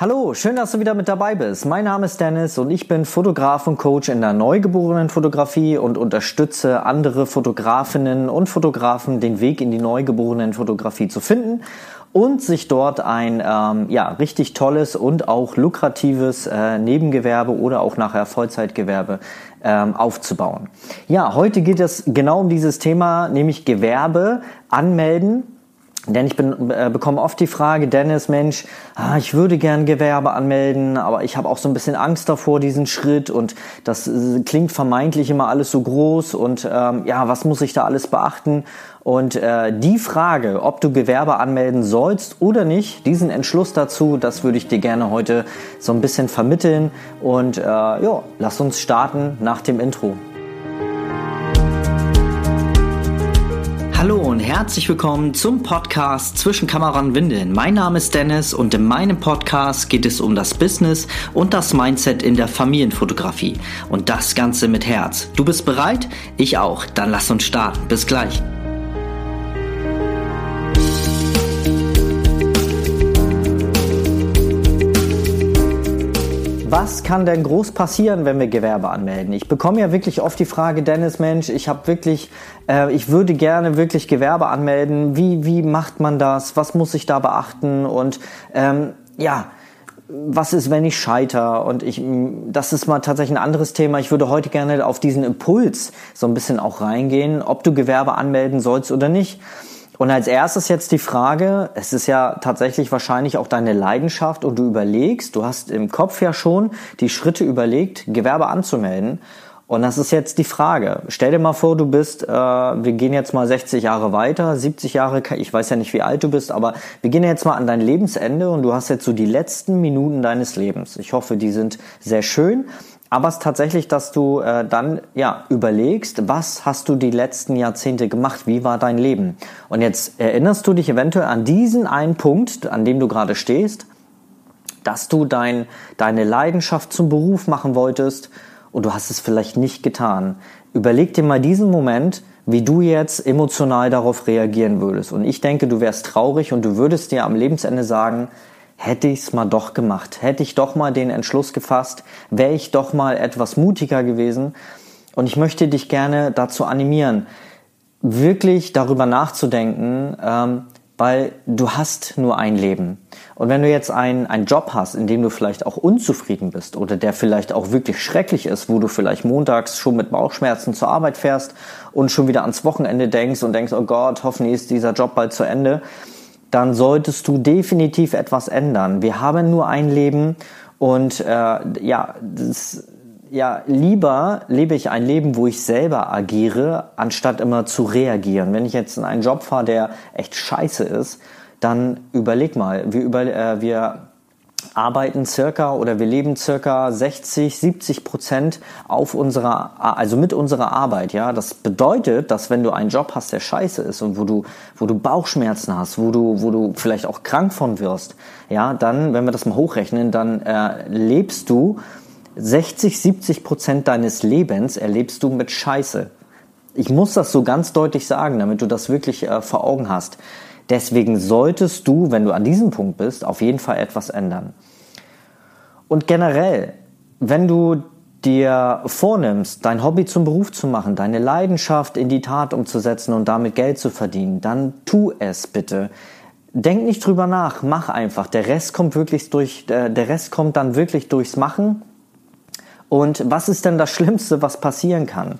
Hallo, schön, dass du wieder mit dabei bist. Mein Name ist Dennis und ich bin Fotograf und Coach in der neugeborenen Fotografie und unterstütze andere Fotografinnen und Fotografen, den Weg in die neugeborenen Fotografie zu finden und sich dort ein ähm, ja, richtig tolles und auch lukratives äh, Nebengewerbe oder auch nachher Vollzeitgewerbe ähm, aufzubauen. Ja, heute geht es genau um dieses Thema, nämlich Gewerbe anmelden denn ich bin, äh, bekomme oft die Frage, Dennis, Mensch, ah, ich würde gern Gewerbe anmelden, aber ich habe auch so ein bisschen Angst davor, diesen Schritt und das äh, klingt vermeintlich immer alles so groß und ähm, ja, was muss ich da alles beachten? Und äh, die Frage, ob du Gewerbe anmelden sollst oder nicht, diesen Entschluss dazu, das würde ich dir gerne heute so ein bisschen vermitteln und äh, ja, lass uns starten nach dem Intro. Herzlich willkommen zum Podcast Zwischen Kamera und Windeln. Mein Name ist Dennis und in meinem Podcast geht es um das Business und das Mindset in der Familienfotografie. Und das Ganze mit Herz. Du bist bereit? Ich auch. Dann lass uns starten. Bis gleich. Was kann denn groß passieren, wenn wir Gewerbe anmelden? Ich bekomme ja wirklich oft die Frage, Dennis, Mensch, ich habe wirklich, äh, ich würde gerne wirklich Gewerbe anmelden. Wie, wie macht man das? Was muss ich da beachten? Und ähm, ja, was ist, wenn ich scheiter? Und ich, das ist mal tatsächlich ein anderes Thema. Ich würde heute gerne auf diesen Impuls so ein bisschen auch reingehen, ob du Gewerbe anmelden sollst oder nicht. Und als erstes jetzt die Frage, es ist ja tatsächlich wahrscheinlich auch deine Leidenschaft und du überlegst, du hast im Kopf ja schon die Schritte überlegt, Gewerbe anzumelden. Und das ist jetzt die Frage. Stell dir mal vor, du bist, äh, wir gehen jetzt mal 60 Jahre weiter, 70 Jahre, ich weiß ja nicht, wie alt du bist, aber wir gehen jetzt mal an dein Lebensende und du hast jetzt so die letzten Minuten deines Lebens. Ich hoffe, die sind sehr schön. Aber es ist tatsächlich, dass du äh, dann ja überlegst, was hast du die letzten Jahrzehnte gemacht, wie war dein Leben? Und jetzt erinnerst du dich eventuell an diesen einen Punkt, an dem du gerade stehst, dass du dein, deine Leidenschaft zum Beruf machen wolltest und du hast es vielleicht nicht getan. Überleg dir mal diesen Moment, wie du jetzt emotional darauf reagieren würdest. Und ich denke, du wärst traurig und du würdest dir am Lebensende sagen, hätte ich's mal doch gemacht, hätte ich doch mal den Entschluss gefasst, wäre ich doch mal etwas mutiger gewesen. Und ich möchte dich gerne dazu animieren, wirklich darüber nachzudenken, ähm, weil du hast nur ein Leben. Und wenn du jetzt einen, einen Job hast, in dem du vielleicht auch unzufrieden bist oder der vielleicht auch wirklich schrecklich ist, wo du vielleicht montags schon mit Bauchschmerzen zur Arbeit fährst und schon wieder ans Wochenende denkst und denkst, oh Gott, hoffentlich ist dieser Job bald zu Ende, dann solltest du definitiv etwas ändern. Wir haben nur ein Leben und äh, ja, das, ja, lieber lebe ich ein Leben, wo ich selber agiere, anstatt immer zu reagieren. Wenn ich jetzt in einen Job fahre, der echt scheiße ist, dann überleg mal, wir, über, äh, wir arbeiten circa oder wir leben circa 60, 70 Prozent auf unserer, also mit unserer Arbeit, ja. Das bedeutet, dass wenn du einen Job hast, der scheiße ist und wo du, wo du Bauchschmerzen hast, wo du, wo du vielleicht auch krank von wirst, ja, dann, wenn wir das mal hochrechnen, dann äh, lebst du 60, 70 Prozent deines Lebens erlebst du mit Scheiße. Ich muss das so ganz deutlich sagen, damit du das wirklich äh, vor Augen hast. Deswegen solltest du, wenn du an diesem Punkt bist, auf jeden Fall etwas ändern. Und generell, wenn du dir vornimmst, dein Hobby zum Beruf zu machen, deine Leidenschaft in die Tat umzusetzen und damit Geld zu verdienen, dann tu es bitte. Denk nicht drüber nach, mach einfach. Der Rest kommt wirklich durch, äh, der Rest kommt dann wirklich durchs Machen. Und was ist denn das Schlimmste, was passieren kann?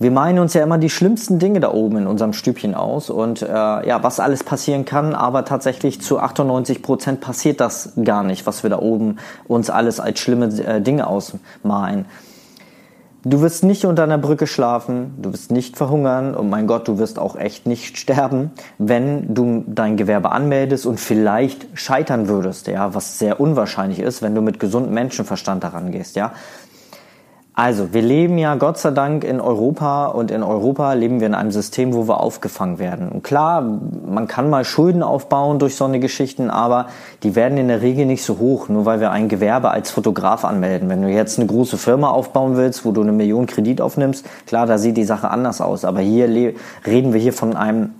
Wir meinen uns ja immer die schlimmsten Dinge da oben in unserem Stübchen aus und äh, ja, was alles passieren kann, aber tatsächlich zu 98 Prozent passiert das gar nicht, was wir da oben uns alles als schlimme äh, Dinge ausmalen. Du wirst nicht unter einer Brücke schlafen, du wirst nicht verhungern und mein Gott, du wirst auch echt nicht sterben, wenn du dein Gewerbe anmeldest und vielleicht scheitern würdest, ja, was sehr unwahrscheinlich ist, wenn du mit gesundem Menschenverstand daran gehst, ja. Also, wir leben ja Gott sei Dank in Europa und in Europa leben wir in einem System, wo wir aufgefangen werden. Und klar, man kann mal Schulden aufbauen durch so eine Geschichten, aber die werden in der Regel nicht so hoch, nur weil wir ein Gewerbe als Fotograf anmelden. Wenn du jetzt eine große Firma aufbauen willst, wo du eine Million Kredit aufnimmst, klar, da sieht die Sache anders aus. Aber hier reden wir hier von einem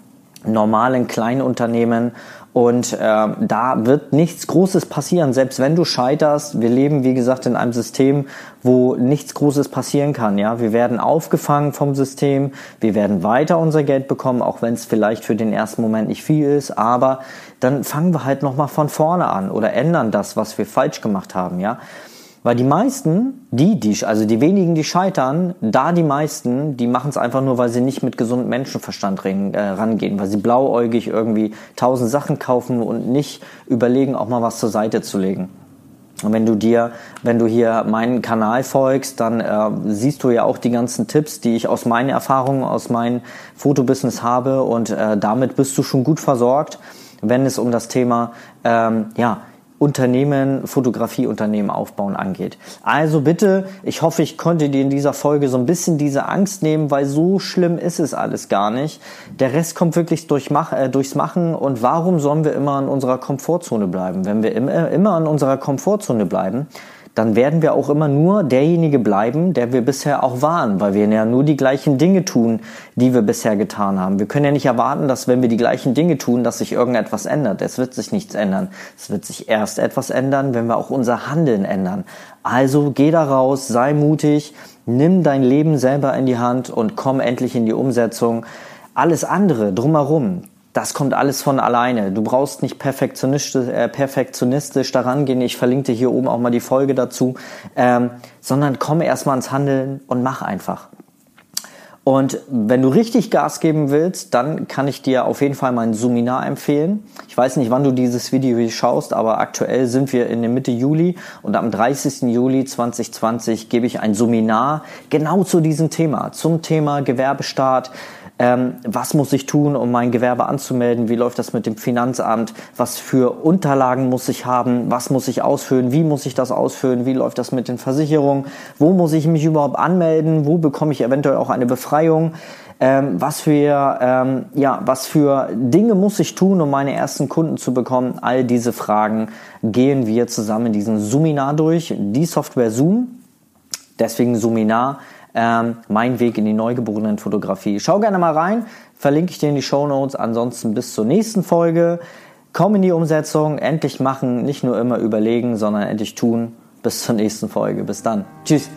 normalen Kleinunternehmen Und äh, da wird nichts Großes passieren, selbst wenn du scheiterst. Wir leben, wie gesagt, in einem System, wo nichts Großes passieren kann. Ja, wir werden aufgefangen vom System, wir werden weiter unser Geld bekommen, auch wenn es vielleicht für den ersten Moment nicht viel ist. Aber dann fangen wir halt noch mal von vorne an oder ändern das, was wir falsch gemacht haben. Ja. Weil die meisten, die, die, also die wenigen, die scheitern, da die meisten, die machen es einfach nur, weil sie nicht mit gesundem Menschenverstand äh, rangehen, weil sie blauäugig irgendwie tausend Sachen kaufen und nicht überlegen, auch mal was zur Seite zu legen. Und wenn du dir, wenn du hier meinen Kanal folgst, dann äh, siehst du ja auch die ganzen Tipps, die ich aus meinen Erfahrungen, aus meinem Fotobusiness habe und äh, damit bist du schon gut versorgt, wenn es um das Thema ähm, ja Unternehmen, Fotografieunternehmen aufbauen angeht. Also bitte, ich hoffe, ich konnte dir in dieser Folge so ein bisschen diese Angst nehmen, weil so schlimm ist es alles gar nicht. Der Rest kommt wirklich durch Mach, äh, durchs Machen und warum sollen wir immer in unserer Komfortzone bleiben? Wenn wir immer, immer in unserer Komfortzone bleiben, dann werden wir auch immer nur derjenige bleiben, der wir bisher auch waren, weil wir ja nur die gleichen Dinge tun, die wir bisher getan haben. Wir können ja nicht erwarten, dass wenn wir die gleichen Dinge tun, dass sich irgendetwas ändert. Es wird sich nichts ändern. Es wird sich erst etwas ändern, wenn wir auch unser Handeln ändern. Also geh da raus, sei mutig, nimm dein Leben selber in die Hand und komm endlich in die Umsetzung. Alles andere drumherum, das kommt alles von alleine. Du brauchst nicht perfektionistisch, äh, perfektionistisch daran gehen. Ich verlinke dir hier oben auch mal die Folge dazu, ähm, sondern komm erstmal ins Handeln und mach einfach. Und wenn du richtig Gas geben willst, dann kann ich dir auf jeden Fall mein Seminar empfehlen. Ich weiß nicht, wann du dieses Video hier schaust, aber aktuell sind wir in der Mitte Juli und am 30. Juli 2020 gebe ich ein Seminar genau zu diesem Thema, zum Thema Gewerbestart, ähm, was muss ich tun, um mein Gewerbe anzumelden, wie läuft das mit dem Finanzamt, was für Unterlagen muss ich haben, was muss ich ausfüllen, wie muss ich das ausfüllen, wie läuft das mit den Versicherungen, wo muss ich mich überhaupt anmelden, wo bekomme ich eventuell auch eine Befreiung. Ähm, was für ähm, ja was für Dinge muss ich tun, um meine ersten Kunden zu bekommen? All diese Fragen gehen wir zusammen in diesem Suminar durch. Die Software Zoom, deswegen Suminar ähm, mein Weg in die neugeborenen Fotografie. Schau gerne mal rein, verlinke ich dir in die Show Notes. Ansonsten bis zur nächsten Folge. Komm in die Umsetzung, endlich machen, nicht nur immer überlegen, sondern endlich tun. Bis zur nächsten Folge. Bis dann. Tschüss.